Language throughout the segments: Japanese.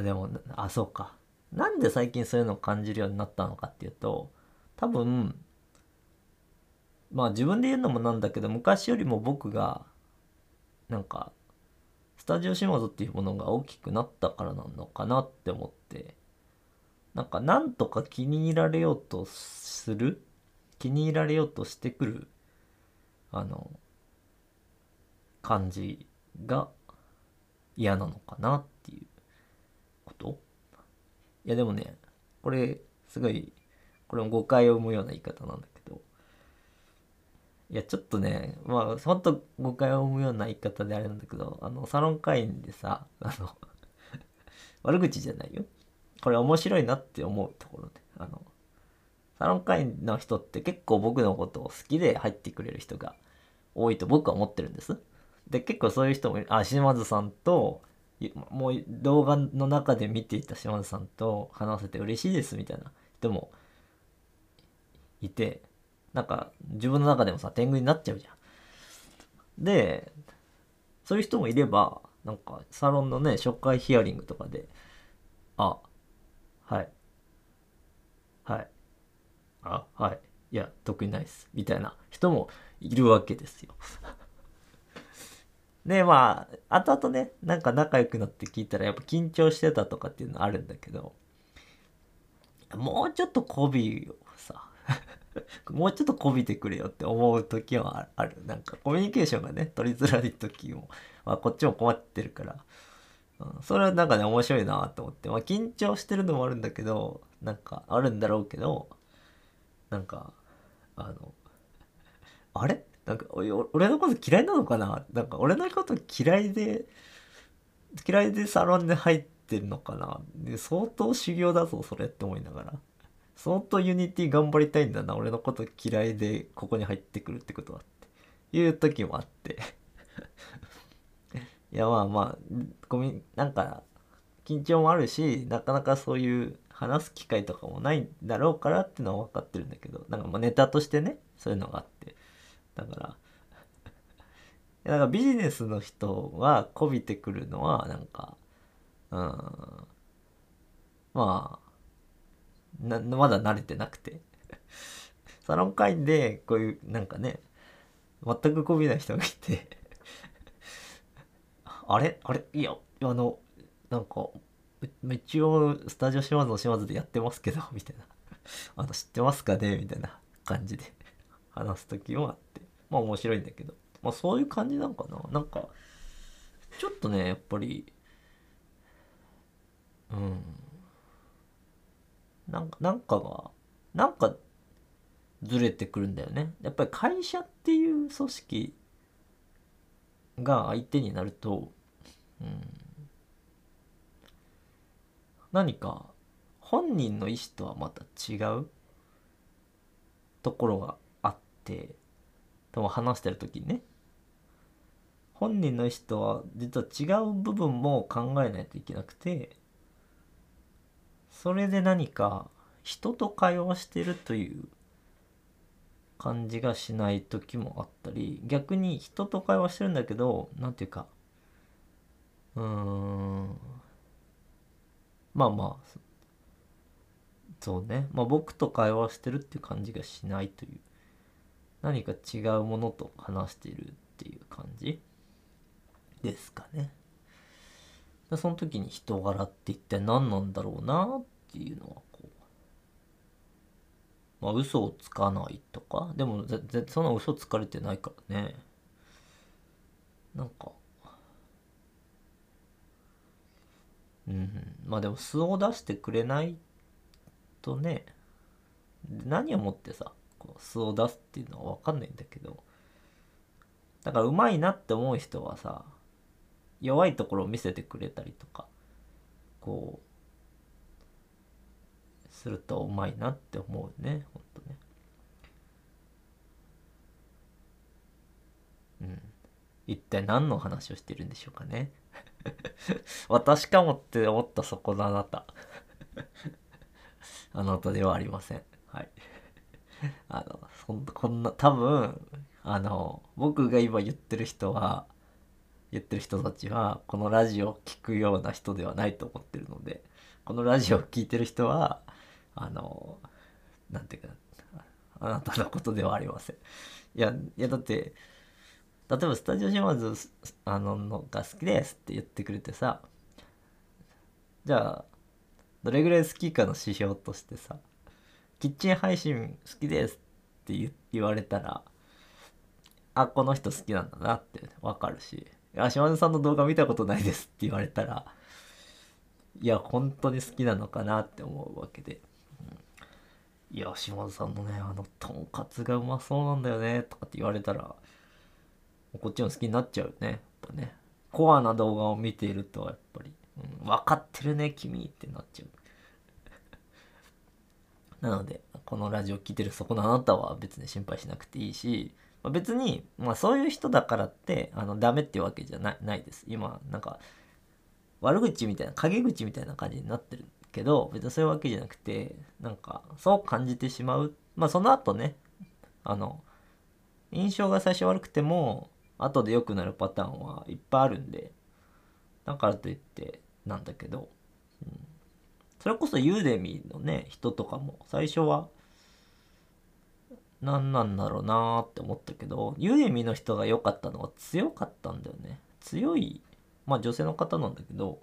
あでもあそうか。なんで最近そういうのを感じるようになったのかっていうと多分まあ自分で言うのもなんだけど昔よりも僕がなんかスタジオ島津っていうものが大きくなったからなのかなって思ってなんかなんとか気に入られようとする気に入られようとしてくるあの感じが嫌なのかなっていう。いやでもねこれすごいこれも誤解を生むような言い方なんだけど。いやちょっとねまあほんと誤解を生むような言い方であれなんだけどあのサロン会員でさあの 悪口じゃないよ。これ面白いなって思うところであのサロン会員の人って結構僕のことを好きで入ってくれる人が多いと僕は思ってるんです。で結構そういう人もいる。あ島津さんともう動画の中で見ていた島津さんと話せて嬉しいですみたいな人もいてなんか自分の中でもさ天狗になっちゃうじゃん。でそういう人もいればなんかサロンのね初回ヒアリングとかで「あはいはいあはいいや特にないです」みたいな人もいるわけですよ。でまあ後々ねなんか仲良くなって聞いたらやっぱ緊張してたとかっていうのあるんだけどもうちょっと媚びをさ もうちょっと媚びてくれよって思う時はある。なんかコミュニケーションがね取りづらい時も、まあ、こっちも困ってるから、うん、それはなんかね面白いなと思って。まあ緊張してるのもあるんだけどなんかあるんだろうけどなんかあのあれ？なんか俺のこと嫌いなのかな？なんか俺のこと嫌いで嫌いでサロンで入ってるのかな？で相当修行だぞそれって思いながら。相当ユニティ頑張りたいんだな俺のこと嫌いでここに入ってくるってことはって。いう時もあって。いやまあまあごめんなんか緊張もあるしなかなかそういう話す機会とかもないんだろうからっていうのは分かってるんだけど。なんかまあネタとしてねそういうのがあっだから。だかビジネスの人はこびてくるのはなんかうん。まあなまだ慣れてなくて。サロン会員でこういうなんかね全くこびない人がいて。あれ？あれ？いやあのなんか一応スタジオ島津の島津でやってますけどみたいな。あの知ってますかね？みたいな感じで。話す時もあってまあ面白いんだけど。まあそういう感じなんかな。なんかちょっとねやっぱりうん。なんかなんかがなんかずれてくるんだよね。やっぱり会社っていう組織が相手になると、うん、何か本人の意思とはまた違うところがてとも話してる時にね。本人の意思とは実は違う部分も考えないといけなくてそれで何か人と会話してるという感じがしない時もあったり逆に人と会話してるんだけど何て言うかうーんまあまあそうね。まあ僕と会話してるっていう感じがしないという。何か違うものと話しているっていう感じ？ですかね。その時に人柄って一体何なんだろうなっていうのはこう。まあ嘘をつかないとか？でもぜぜそんな嘘つかれてないからね。なんか。うん。まあでも素を出してくれないとね。何をもってさこう素を出すっていうのは分かんないんだけどだからうまいなって思う人はさ弱いところを見せてくれたりとかこうするとうまいなって思うねほんとね。うん。一体何の話をしてるんでしょうかね。私かもって思ったそこのあなた。あなたではありません。はい。あのそんこんな多分あの僕が今言ってる人は言ってる人たちはこのラジオを聞くような人ではないと思ってるのでこのラジオを聞いてる人はあのなんていうかあなたのことではありません。いやいやだって例えばスタジオシマズあののが好きですって言ってくれてさじゃあどれぐらい好きかの指標としてさキッチン配信好きですって言われたらあこの人好きなんだなってわかるし。あ島根さんの動画見たことないですって言われたらいや本当に好きなのかなって思うわけで、いや島津さんのねあのとんかつがうまそうなんだよねとかって言われたらこっちも好きになっちゃうよねやっぱね。コアな動画を見ているとやっぱり、うん、分かってるね君ってなっちゃう。なのでこのラジオ聴いてるそこのあなたは別に心配しなくていいしま別に、まあ、そういう人だからってあのダメっていうわけじゃないないです。今なんか悪口みたいな陰口みたいな感じになってるけど別にそういうわけじゃなくてなんかそう感じてしまう。まあその後ねあの印象が最初悪くても後で良くなるパターンはいっぱいあるんでだからといってなんだけど、それこそユーデミーのね人とかも最初は何なんだろうなーって思ったけどユーデミーの人が良かったのは強かったんだよね。強いまあ女性の方なんだけど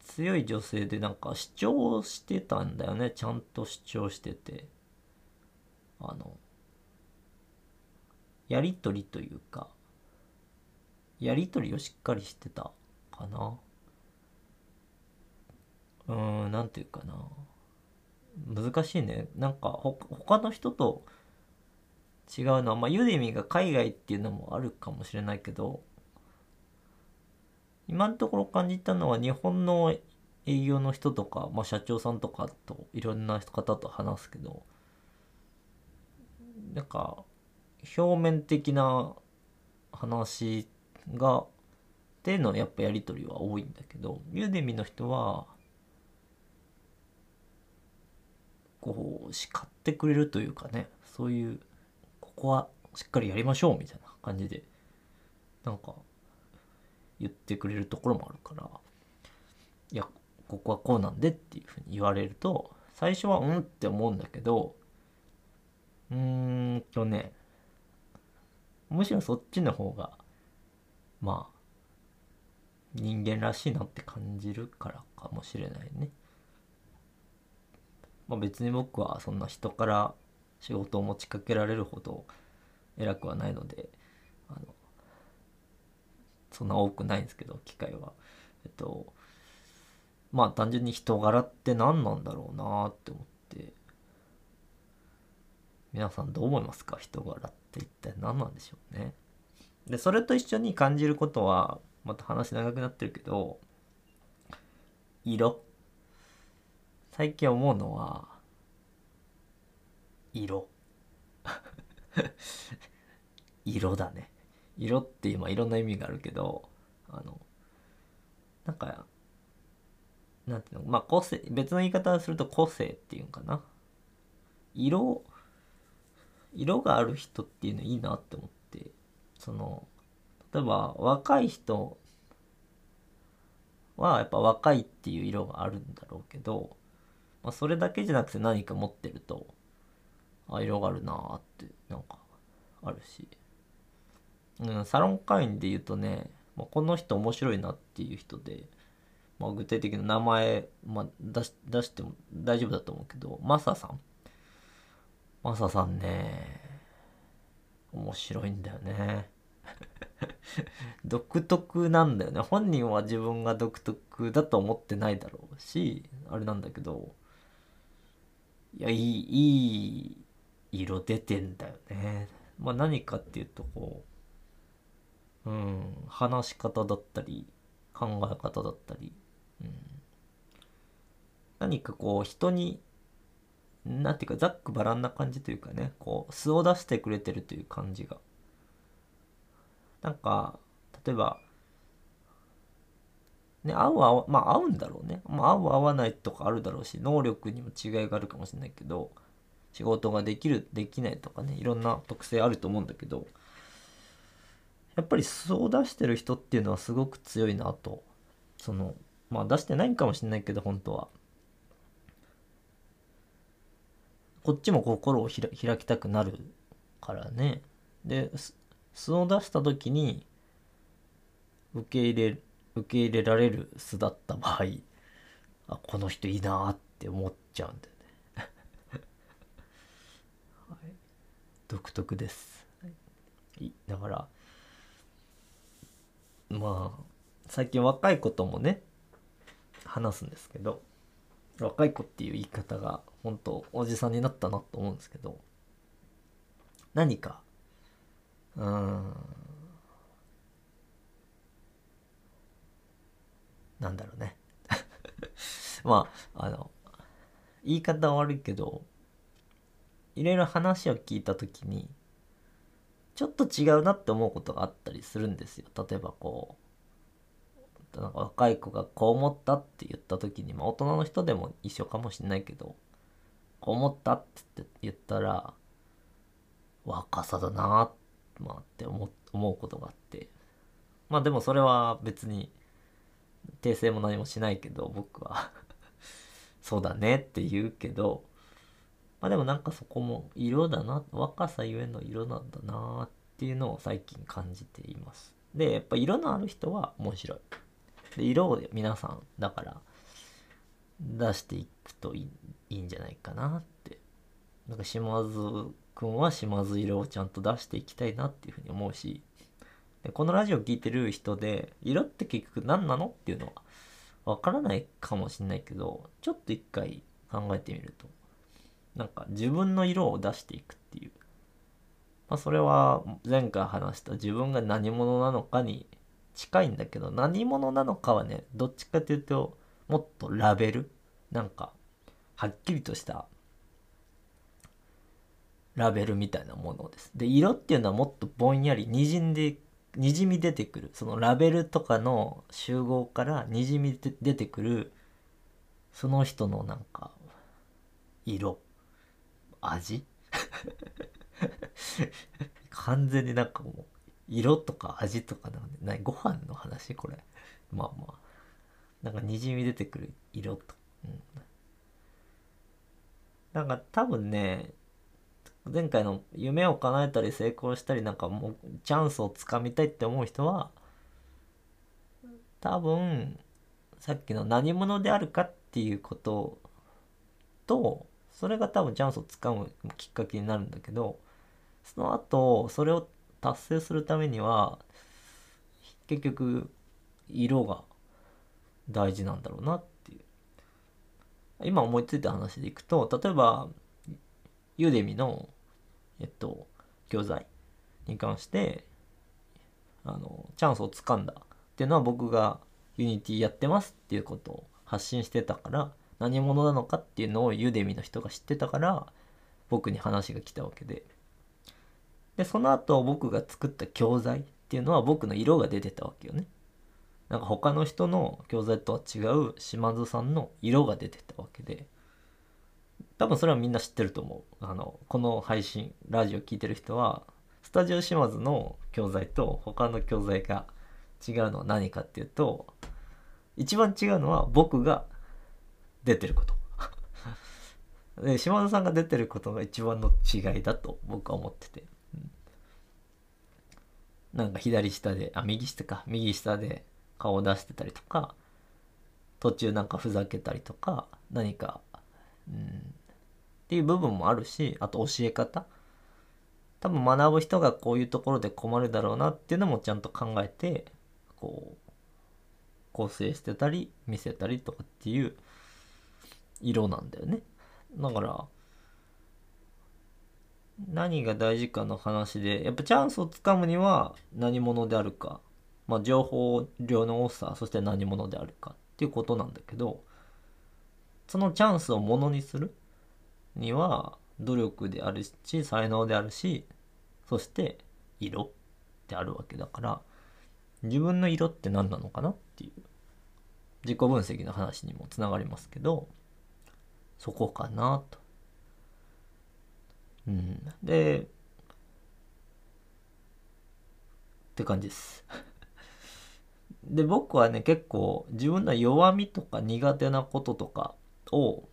強い女性でなんか主張してたんだよね。ちゃんと主張してて。あのやり取りというかやり取りをしっかりしてたかな。うーん何て言うかな。難しいね。なんかほ他の人と違うのはまあユーデミが海外っていうのもあるかもしれないけど今のところ感じたのは日本の営業の人とか、まあ、社長さんとかといろんな方と話すけどなんか表面的な話がってのやっぱやり取りは多いんだけどユーデミの人はこう叱ってくれるというかねそういうここはしっかりやりましょうみたいな感じでなんか言ってくれるところもあるからいやここはこうなんでっていうふうに言われると最初はうんって思うんだけどうーんとねむしろそっちの方がまあ人間らしいなって感じるからかもしれないね。まあ、別に僕はそんな人から仕事を持ちかけられるほど偉くはないのであのそんな多くないんですけど機会は。えっとまあ単純に人柄って何なんだろうなって思って皆さんどう思いますか？人柄って一体何なんでしょうね？でそれと一緒に感じることはまた話長くなってるけど色最近思うのは色。色だね。色っていうまあいろんな意味があるけどあのなんかなんていうのまあ個性別の言い方をすると個性っていうんかな。色色がある人っていうのいいなって思ってその例えば若い人はやっぱ若いっていう色があるんだろうけど、まあ、それだけじゃなくて何か持ってるとあ色があるなーってなんかあるし。うん、サロン会員で言うとね、まあ、この人面白いなっていう人で、まあ、具体的な名前、まあ、出し出しても大丈夫だと思うけどマサさん。マサさんね面白いんだよね。独特なんだよね。本人は自分が独特だと思ってないだろうしあれなんだけどいやいいいい色出てんだよね。まあ何かっていうとこううん、話し方だったり考え方だったり、うん、何かこう人になんていうかざっくばらんな感じというかねこう素を出してくれてるという感じが。なんか例えばね合う合うまあ合うんだろうね、まあ、合う合わないとかあるだろうし能力にも違いがあるかもしれないけど仕事ができるできないとかねいろんな特性あると思うんだけどやっぱり素を出してる人っていうのはすごく強いなと。そのまあ出してないかもしれないけど本当は。こっちも心を開きたくなるからね。で素を出した時に受け入れる受け入れられる素だった場合あこの人いいなって思っちゃうんだよね。はい、独特です、はい、だからまあ最近若い子ともね話すんですけど若い子っていう言い方が本当おじさんになったなと思うんですけど何かうんなんだろうね。まああの言い方悪いけどいろいろ話を聞いた時にちょっと違うなって思うことがあったりするんですよ。例えばこうなんか若い子がこう思ったって言った時に、まあ、大人の人でも一緒かもしれないけどこう思ったって言ったら若さだな、まあ、って思うことがあって。まあでもそれは別に訂正も何もしないけど僕は。そうだねって言うけどまあでもなんかそこも色だな若さゆえの色なんだなっていうのを最近感じています。でやっぱ色のある人は面白い。で色を皆さんだから出していくといいんじゃないかなって。なんか島津くんは島津色をちゃんと出していきたいなっていうふうに思うしでこのラジオ聴いてる人で色って結局何なのっていうのはわからないかもしんないけどちょっと一回考えてみるとなんか自分の色を出していくっていうまあそれは前回話した自分が何者なのかに近いんだけど何者なのかはねどっちかというともっとラベルなんかはっきりとしたラベルみたいなものです。で色っていうのはもっとぼんやりにじんでにじみ出てくるそのラベルとかの集合からにじみ出てくるその人のなんか色味？完全になんかもう色とか味とかなんで何ご飯の話？これ。まあまあ。なんかにじみ出てくる色と、うん、なんか多分ね前回の夢を叶えたり成功したりなんかもうチャンスをつかみたいって思う人は多分さっきの何者であるかっていうこととそれが多分チャンスをつかむきっかけになるんだけどその後それを達成するためには結局色が大事なんだろうなっていう。今思いついた話でいくと例えば Udemy のえっと教材に関してあのチャンスをつかんだっていうのは僕が Unity やってますっていうことを発信してたから何者なのかっていうのを Udemy の人が知ってたから僕に話が来たわけで。でその後僕が作った教材っていうのは僕の色が出てたわけよね。なんか他の人の教材とは違う島津さんの色が出てたわけで。多分それはみんな知ってると思う。あのこの配信ラジオ聞いてる人はスタジオ島津の教材と他の教材が違うのは何かっていうと一番違うのは僕が出てること。で島田さんが出てることが一番の違いだと僕は思ってて、うん、なんか左下であ右下か。右下で顔を出してたりとか途中なんかふざけたりとか何か、うん、っていう部分もあるしあと教え方。多分学ぶ人がこういうところで困るだろうなっていうのもちゃんと考えてこう構成してたり見せたりとかっていう色なんだよね。だから、何が大事かの話で、やっぱチャンスをつかむには何者であるか、まあ、情報量の多さ、そして何者であるかっていうことなんだけど、そのチャンスをものにするには、努力であるし、才能であるし、そして色であるわけだから、自分の色って何なのかなっていう自己分析の話にもつながりますけど、そこかなと。うん、でって感じです で僕はね結構自分の弱みとか苦手なこととかを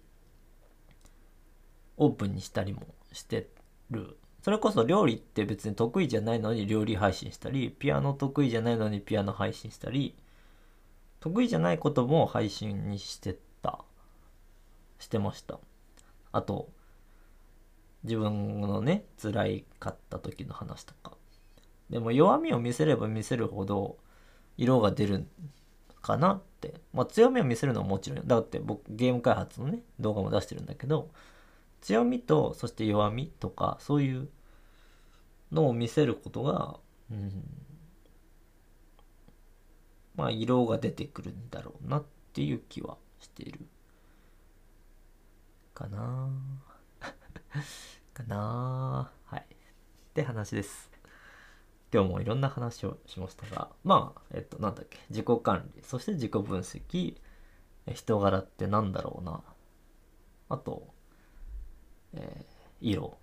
オープンにしたりもしてる。それこそ料理って別に得意じゃないのに料理配信したりピアノ得意じゃないのにピアノ配信したり得意じゃないことも配信にしてた。してました。あと自分のね辛いかった時の話とか。でも弱みを見せれば見せるほど色が出るかなって。まあ強みを見せるのはもちろんだって僕ゲーム開発のね動画も出してるんだけど強みとそして弱みとかそういうのを見せることが、うん、まあ色が出てくるんだろうなっていう気はしている。かな かなはい。って話です。今日もいろんな話をしましたがまあえっとなんだっけ自己管理そして自己分析人柄ってなんだろうなあとえー、色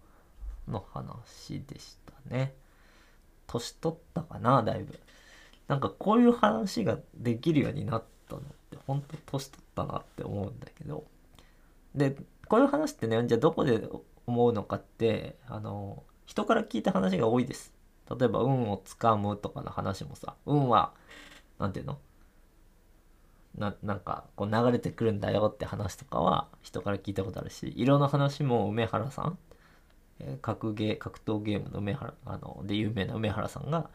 の話でしたね。年取ったかな、だいぶ。なんかこういう話ができるようになったのって、ほんと年取ったなって思うんだけど。で、こういう話ってね、じゃあどこで思うのかって、あの、人から聞いた話が多いです。例えば、運をつかむとかの話もさ、運は、なんていうの？ななんかこう流れてくるんだよって話とかは人から聞いたことあるし色の話も梅原さん、えー、格ゲー格闘ゲームの梅原あので有名な梅原さんが、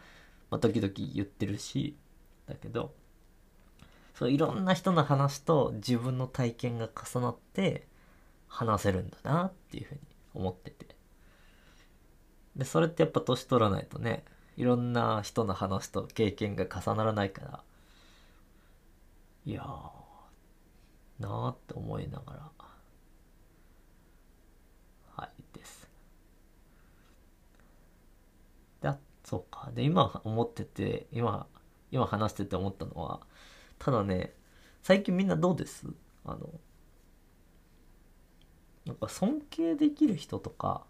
まあ、時々言ってるしだけどそういろんな人の話と自分の体験が重なって話せるんだなっていうふうに思ってて。でそれってやっぱ年取らないとねいろんな人の話と経験が重ならないからいやーなーって思いながらはいです。でそうか。で今思ってて今今話してて思ったのはただね最近みんなどうです？あのなんか尊敬できる人とか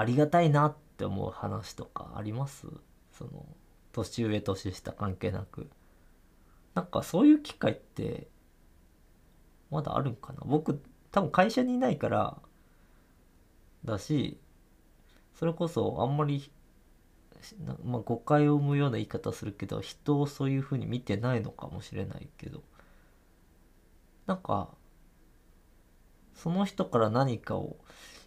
ありがたいなって思う話とかあります？その年上年下関係なく。なんかそういう機会ってまだあるんかな？僕多分会社にいないからだしそれこそあんまり、まあ、誤解を生むような言い方するけど人をそういうふうに見てないのかもしれないけどなんかその人から何かを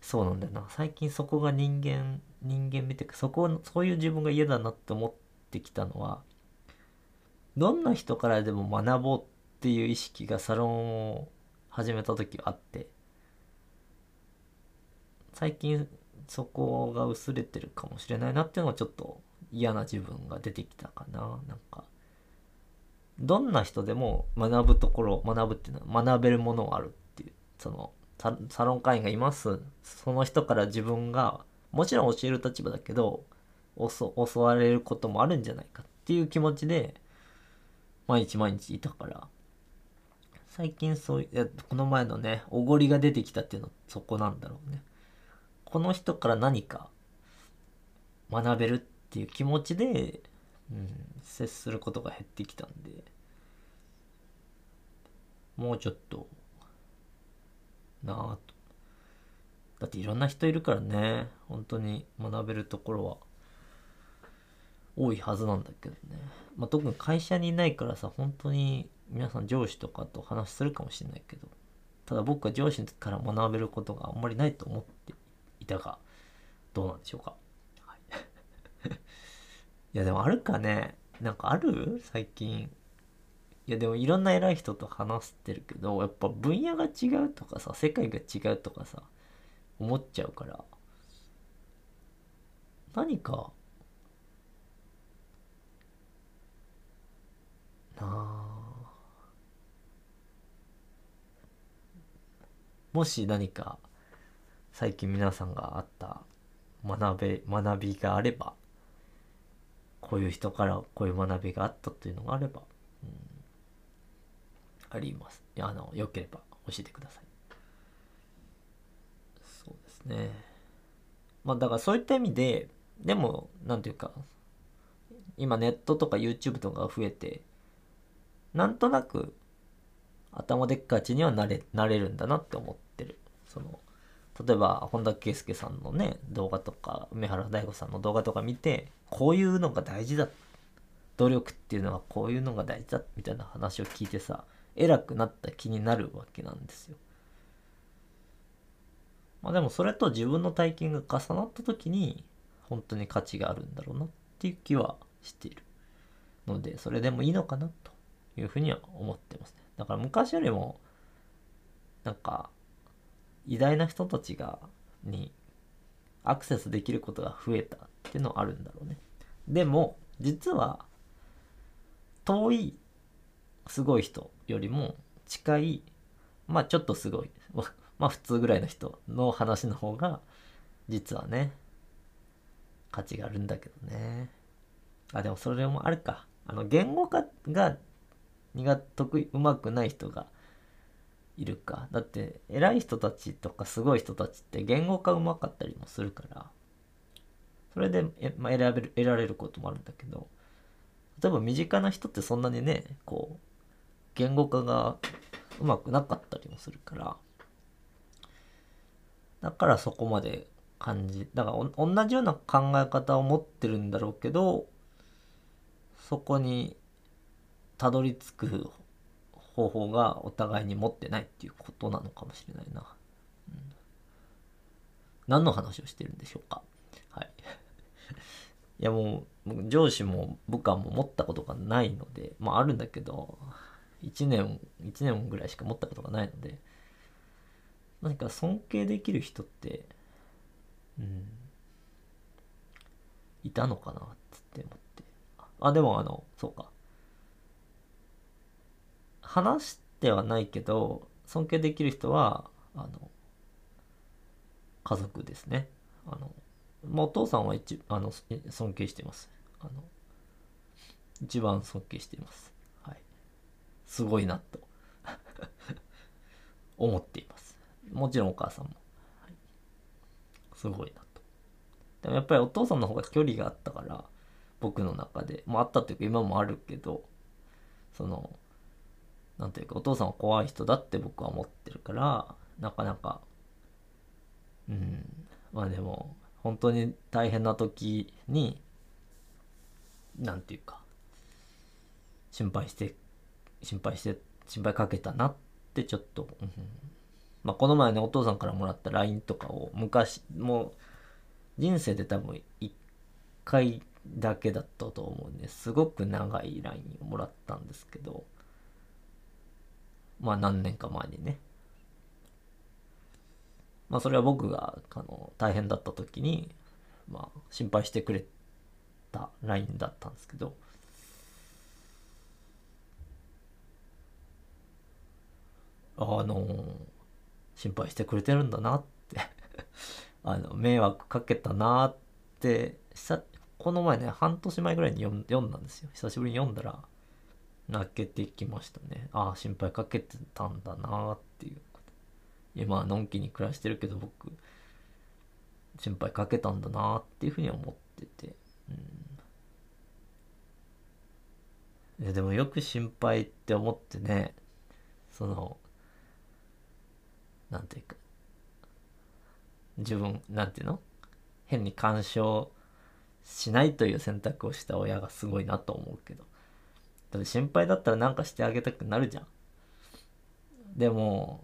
そうなんだよな。最近そこが人間人間見てそこそういう自分が嫌だなって思ってきたのはどんな人からでも学ぼうっていう意識がサロンを始めた時あって最近そこが薄れてるかもしれないなっていうのはちょっと嫌な自分が出てきたかな。なんかどんな人でも学ぶところ学ぶっていうのは学べるものがあるっていうそのサロン会員がいます。その人から自分がもちろん教える立場だけど教われることもあるんじゃないかっていう気持ちで毎日毎日いたから、最近そういう、この前のね、おごりが出てきたっていうのはそこなんだろうね。この人から何か学べるっていう気持ちで、うん、接することが減ってきたんで、もうちょっと、なぁと。だっていろんな人いるからね、本当に学べるところは多いはずなんだけどね。まあ、特に会社にいないからさ、本当に皆さん上司とかと話するかもしれないけど、ただ僕は上司から学べることがあんまりないと思っていたが、どうなんでしょうか。はい、いやでもあるかねなんかある？最近。いやでもいろんな偉い人と話してるけど、やっぱ分野が違うとかさ、世界が違うとかさ、思っちゃうから、何かなあ。もし何か最近皆さんがあった学べ学びがあればこういう人からこういう学びがあったというのがあれば、あります。あのよければ教えてください。そうですね。まあだからそういった意味ででも何ていうか今ネットとか YouTube とかが増えてなんとなく頭でっかちにはなれなれるんだなって思ってる。その例えば本田圭佑さんのね動画とか梅原大吾さんの動画とか見てこういうのが大事だ。努力っていうのはこういうのが大事だ。みたいな話を聞いてさ偉くなった気になるわけなんですよ。まあでもそれと自分の体験が重なった時に本当に価値があるんだろうなっていう気はしているのでそれでもいいのかなというふうには思ってますね。だから昔よりもなんか偉大な人たちがにアクセスできることが増えたっていうのはあるんだろうね。でも実は遠いすごい人よりも近いまあちょっとすごい まあ普通ぐらいの人の話の方が実はね価値があるんだけどね。あでもそれもあるか。あの言語化が苦得意うまくない人がいるか。だって偉い人たちとかすごい人たちって言語化うまかったりもするから。それでえ、まあ、選べる得られることもあるんだけど。例えば身近な人ってそんなにねこう言語化がうまくなかったりもするからだからそこまで感じだから同じような考え方を持ってるんだろうけどそこにたどり着く方法がお互いに持ってないっていうことなのかもしれないな。うん、何の話をしてるんでしょうか？はい。いやもう、上司も部下も持ったことがないので、まああるんだけど、1年、1年ぐらいしか持ったことがないので、何か尊敬できる人って、うん、いたのかなって思って。あ、でもあの、そうか。話してはないけど尊敬できる人はあの家族ですねあの、まあ、お父さんは一あの尊敬してますあの一番尊敬していますすごいなと。思っています。もちろんお母さんも、はい、すごいなと。でもやっぱりお父さんの方が距離があったから僕の中で。もあったっていうか今もあるけどそのなんていうかお父さんは怖い人だって僕は思ってるからなかなかうん。まあでも本当に大変な時になんていうか心配して心配して心配かけたなってちょっと、うん、まあこの前ねお父さんからもらった LINE とかを昔もう人生で多分1回だけだったと思うんですごく長い LINE をもらったんですけどまあ何年か前にね。まあそれは僕があの大変だった時に、まあ心配してくれた LINE だったんですけど、あの心配してくれてるんだなって あの迷惑かけたなってこの前ね半年前ぐらいに読んだんですよ。久しぶりに読んだら泣けてきましたね。ああ心配かけてたんだなっていうこと。今のんきに暮らしてるけど僕心配かけたんだなっていうふうに思ってて。うん。でもよく心配って思ってねそのなんていうか自分なんていうの？変に干渉しないという選択をした親がすごいなと思うけどだって心配だったら何かしてあげたくなるじゃん。でも、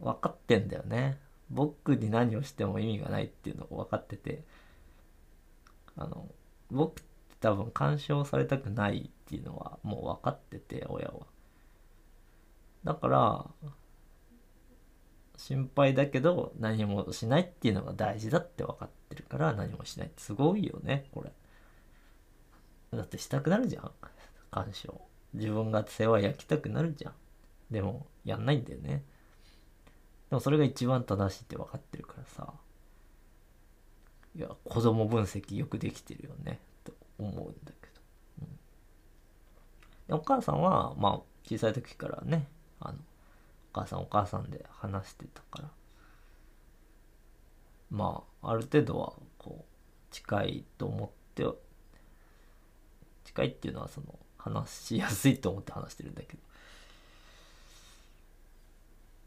分かってんだよね。僕に何をしても意味がないっていうのを分かってて、あの、僕って多分干渉されたくないっていうのはもう分かってて、親は。だから、心配だけど何もしないっていうのが大事だって分かってるから何もしないすごいよね、これ。だってしたくなるじゃん。干渉。自分が世話焼きたくなるじゃん。でも、やんないんだよね。でもそれが一番正しいって分かってるからさ。いや、子供分析よくできてるよね。と思うんだけど。うん、お母さんは、まあ、小さい時からね、あの、母さんお母さんで話してたから。まあ、ある程度は、こう、近いと思って近いっていうのはその話しやすいと思って話してるんだけ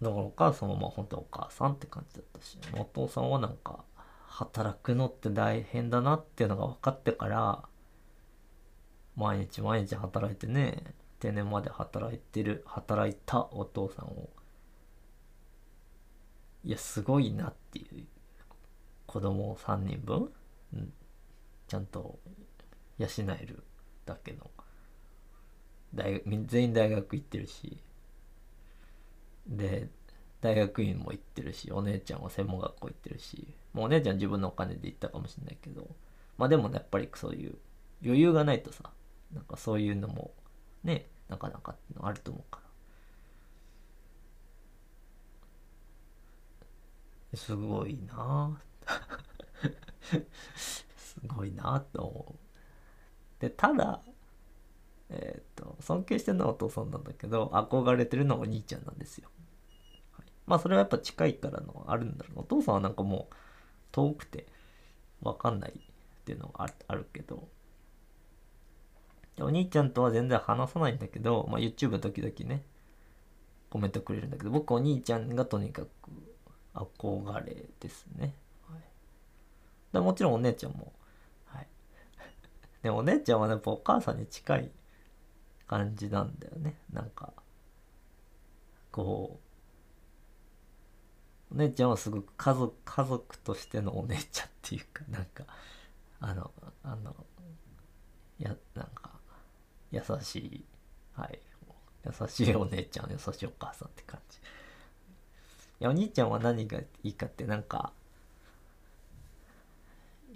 どだからお母さんはまあ本当お母さんって感じだったしお父さんはなんか働くのって大変だなっていうのが分かってから毎日毎日働いてね定年まで働いてる働いたお父さんをいやすごいなっていう。子供3人分、うん、ちゃんと養えるだけの。大学全員大学行ってるし。で大学院も行ってるしお姉ちゃんは専門学校行ってるし。もうお姉ちゃん自分のお金で行ったかもしれないけど。まあでもねやっぱりそういう余裕がないとさなんかそういうのもねなかなかってのあると思うから。すごいな。すごいなと思う。でただえっ、と尊敬してるのはお父さんなんだけど憧れてるのはお兄ちゃんなんですよ、はい、まあそれはやっぱ近いからのあるんだろう。お父さんはなんかもう遠くて分かんないっていうのがあるけど。お兄ちゃんとは全然話さないんだけど、まあ、YouTube 時々ねコメントくれるんだけど僕お兄ちゃんがとにかく憧れですね、はい、でもちろんお姉ちゃんもはい。でもお姉ちゃんはやっぱお母さんに近い感じなんだよね。なんかこうお姉ちゃんはすごく家族家族としてのお姉ちゃんっていうかなんかあのあのやなんか優しいはい。優しいお姉ちゃん優しいお母さんって感じ。いやお兄ちゃんは何がいいかってなんか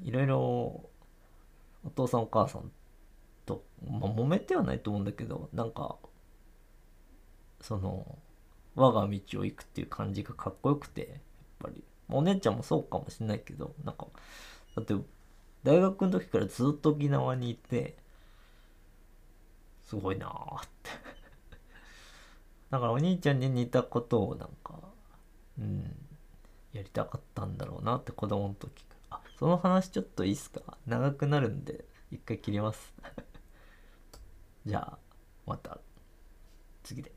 いろいろお父さんお母さんと、まあ、揉めてはないと思うんだけどなんかその我が道を行くっていう感じがかっこよくてやっぱり。お姉ちゃんもそうかもしれないけどなんかだって大学の時からずっと沖縄にいてすごいなーって。だからお兄ちゃんに似たことをなんかうん。やりたかったんだろうなって子供の時。あその話ちょっといいっすか？長くなるんで一回切ります。じゃあまた。次で。